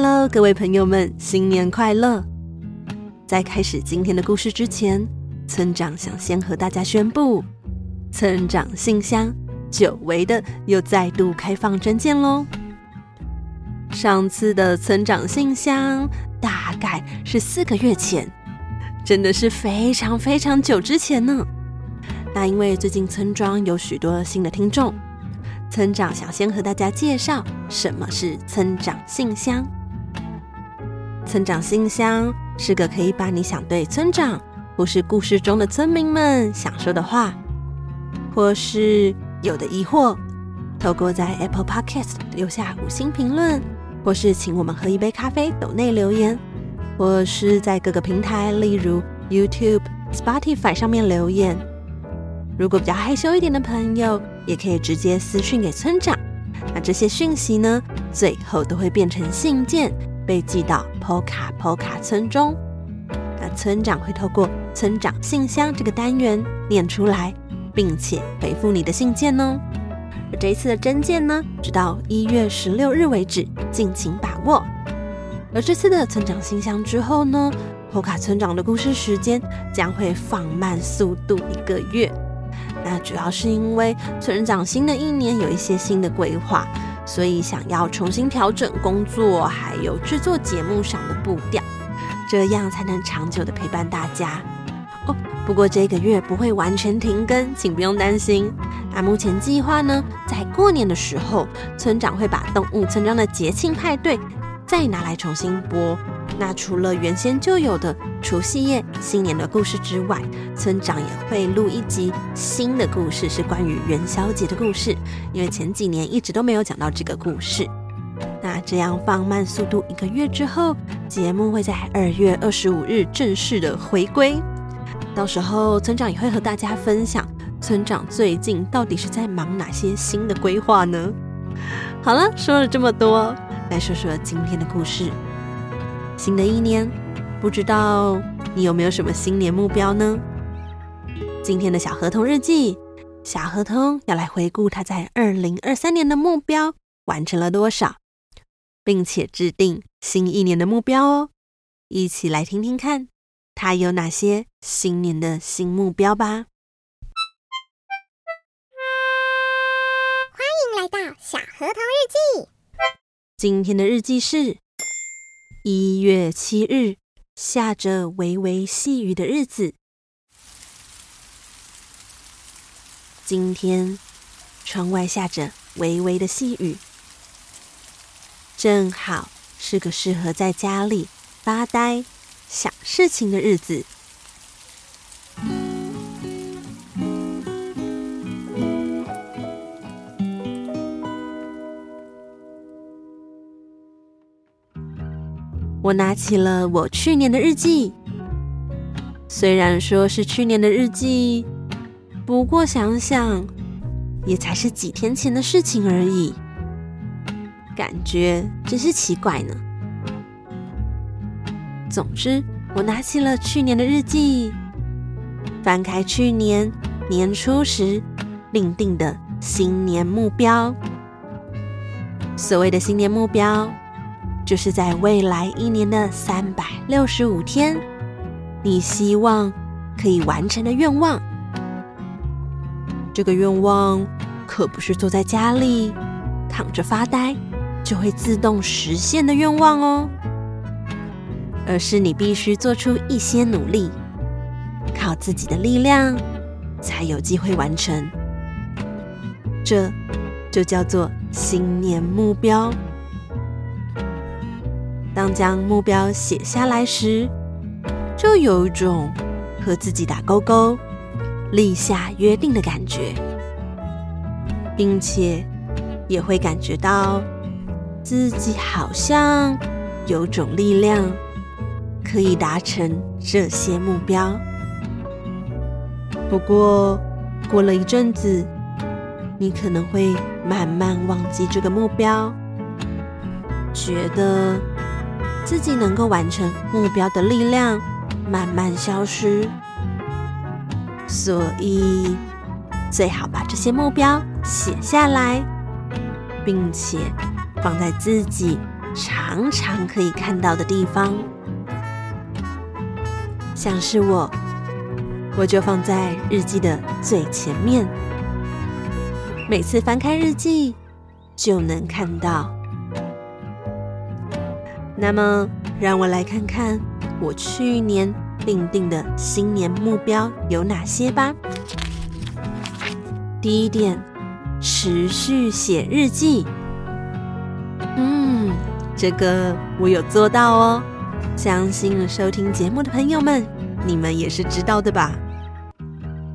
Hello，各位朋友们，新年快乐！在开始今天的故事之前，村长想先和大家宣布，村长信箱久违的又再度开放征件喽。上次的村长信箱大概是四个月前，真的是非常非常久之前呢。那因为最近村庄有许多新的听众，村长想先和大家介绍什么是村长信箱。村长信箱是个可以把你想对村长或是故事中的村民们想说的话，或是有的疑惑，透过在 Apple Podcast 留下五星评论，或是请我们喝一杯咖啡斗内留言，或是在各个平台，例如 YouTube、Spotify 上面留言。如果比较害羞一点的朋友，也可以直接私讯给村长。那这些讯息呢，最后都会变成信件。被寄到 Poca Poca 村中，那村长会透过村长信箱这个单元念出来，并且回复你的信件哦。而这一次的真件呢，直到一月十六日为止，敬请把握。而这次的村长信箱之后呢，Poca 村长的故事时间将会放慢速度一个月。那主要是因为村长新的一年有一些新的规划。所以想要重新调整工作，还有制作节目上的步调，这样才能长久的陪伴大家哦。不过这个月不会完全停更，请不用担心。那目前计划呢，在过年的时候，村长会把动物村庄的节庆派对再拿来重新播。那除了原先就有的除夕夜新年的故事之外，村长也会录一集新的故事，是关于元宵节的故事。因为前几年一直都没有讲到这个故事。那这样放慢速度一个月之后，节目会在二月二十五日正式的回归。到时候村长也会和大家分享，村长最近到底是在忙哪些新的规划呢？好了，说了这么多，来说说今天的故事。新的一年，不知道你有没有什么新年目标呢？今天的小合同日记，小合同要来回顾他在二零二三年的目标完成了多少，并且制定新一年的目标哦。一起来听听看，他有哪些新年的新目标吧。欢迎来到小合同日记。今天的日记是。一月七日，下着微微细雨的日子。今天窗外下着微微的细雨，正好是个适合在家里发呆、想事情的日子。我拿起了我去年的日记，虽然说是去年的日记，不过想想，也才是几天前的事情而已，感觉真是奇怪呢。总之，我拿起了去年的日记，翻开去年年初时另定的新年目标。所谓的新年目标，就是在未来一年的三百六十五天，你希望可以完成的愿望。这个愿望可不是坐在家里躺着发呆就会自动实现的愿望哦，而是你必须做出一些努力，靠自己的力量才有机会完成。这就叫做新年目标。当将目标写下来时，就有一种和自己打勾勾、立下约定的感觉，并且也会感觉到自己好像有种力量可以达成这些目标。不过，过了一阵子，你可能会慢慢忘记这个目标，觉得自己能够完成目标的力量慢慢消失。所以，最好把这些目标写下来，并且放在自己常常可以看到的地方。像是我，我就放在日记的最前面，每次翻开日记就能看到。那么，让我来看看我去年。订定的新年目标有哪些吧？第一点，持续写日记。嗯，这个我有做到哦。相信收听节目的朋友们，你们也是知道的吧？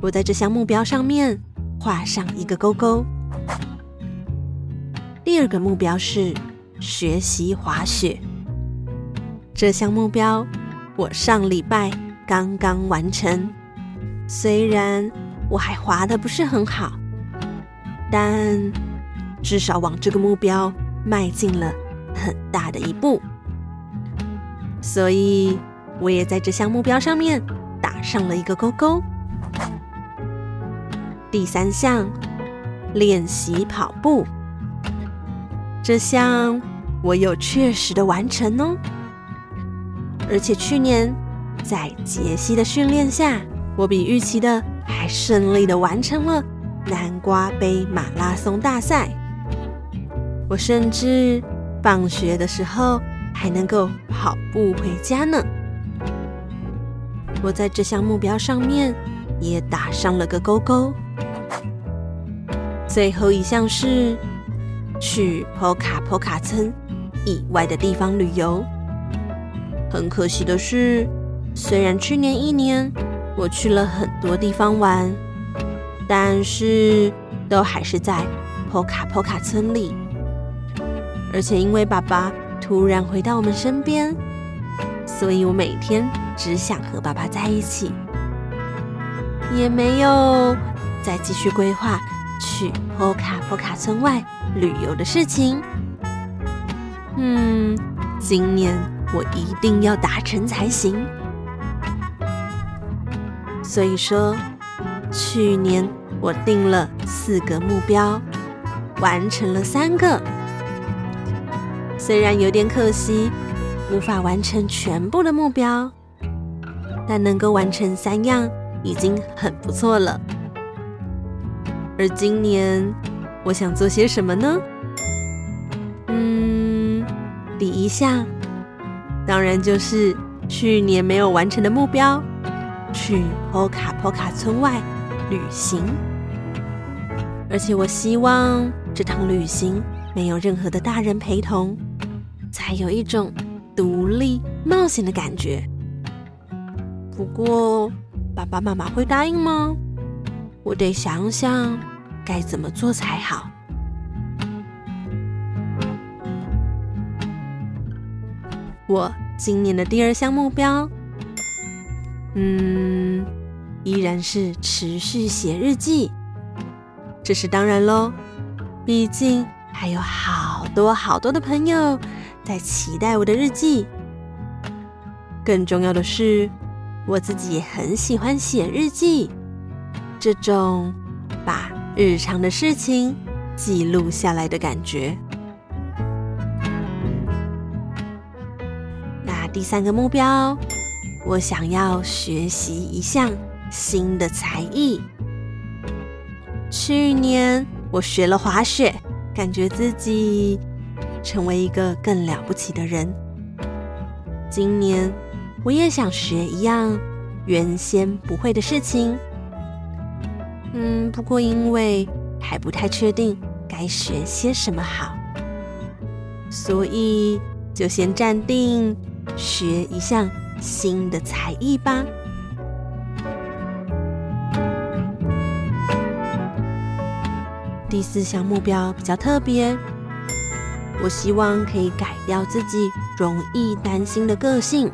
我在这项目标上面画上一个勾勾。第二个目标是学习滑雪。这项目标。我上礼拜刚刚完成，虽然我还滑得不是很好，但至少往这个目标迈进了很大的一步，所以我也在这项目标上面打上了一个勾勾。第三项，练习跑步，这项我有确实的完成哦。而且去年在杰西的训练下，我比预期的还顺利的完成了南瓜杯马拉松大赛。我甚至放学的时候还能够跑步回家呢。我在这项目标上面也打上了个勾勾。最后一项是去波卡波卡村以外的地方旅游。很可惜的是，虽然去年一年我去了很多地方玩，但是都还是在波卡波卡村里。而且因为爸爸突然回到我们身边，所以我每天只想和爸爸在一起，也没有再继续规划去波卡波卡村外旅游的事情。嗯，今年。我一定要达成才行。所以说，去年我定了四个目标，完成了三个。虽然有点可惜，无法完成全部的目标，但能够完成三样已经很不错了。而今年，我想做些什么呢？嗯，第一项。当然就是去年没有完成的目标，去波卡波卡村外旅行。而且我希望这趟旅行没有任何的大人陪同，才有一种独立冒险的感觉。不过爸爸妈妈会答应吗？我得想想该怎么做才好。我今年的第二项目标，嗯，依然是持续写日记。这是当然喽，毕竟还有好多好多的朋友在期待我的日记。更重要的是，我自己也很喜欢写日记，这种把日常的事情记录下来的感觉。第三个目标，我想要学习一项新的才艺。去年我学了滑雪，感觉自己成为一个更了不起的人。今年我也想学一样原先不会的事情，嗯，不过因为还不太确定该学些什么好，所以就先暂定学一项新的才艺吧。第四项目标比较特别，我希望可以改掉自己容易担心的个性。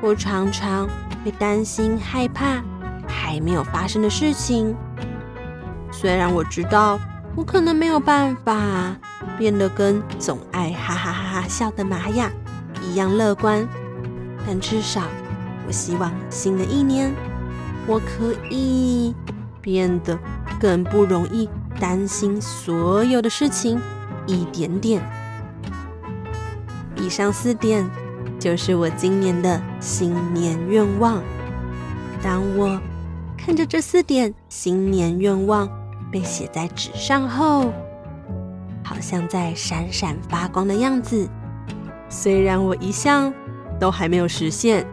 我常常会担心、害怕还没有发生的事情。虽然我知道我可能没有办法变得跟总爱哈哈哈哈笑的玛雅一样乐观，但至少我希望新的一年我可以变得。更不容易担心所有的事情，一点点。以上四点就是我今年的新年愿望。当我看着这四点新年愿望被写在纸上后，好像在闪闪发光的样子。虽然我一向都还没有实现，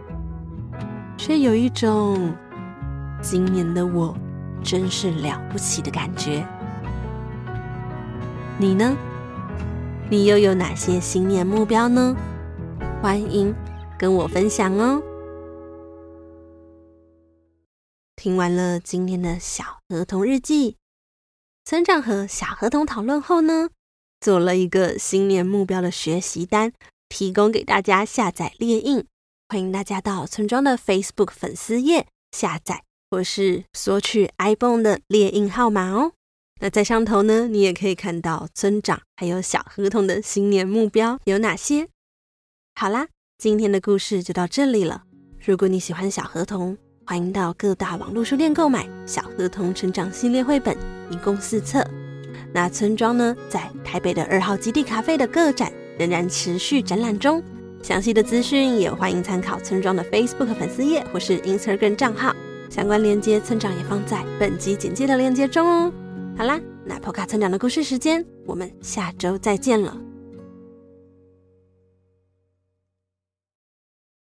却有一种今年的我。真是了不起的感觉。你呢？你又有哪些新年目标呢？欢迎跟我分享哦。听完了今天的小河童日记，村长和小河童讨论后呢，做了一个新年目标的学习单，提供给大家下载列印。欢迎大家到村庄的 Facebook 粉丝页下载。或是索取 ibon 的列印号码哦。那在上头呢，你也可以看到村长还有小合同的新年目标有哪些。好啦，今天的故事就到这里了。如果你喜欢小合同，欢迎到各大网络书店购买《小合同成长系列绘本》，一共四册。那村庄呢，在台北的二号基地咖啡的各展仍然持续展览中。详细的资讯也欢迎参考村庄的 Facebook 粉丝页或是 Instagram 账号。相关链接，村长也放在本集简介的链接中哦。好啦，那波卡村长的故事时间，我们下周再见了。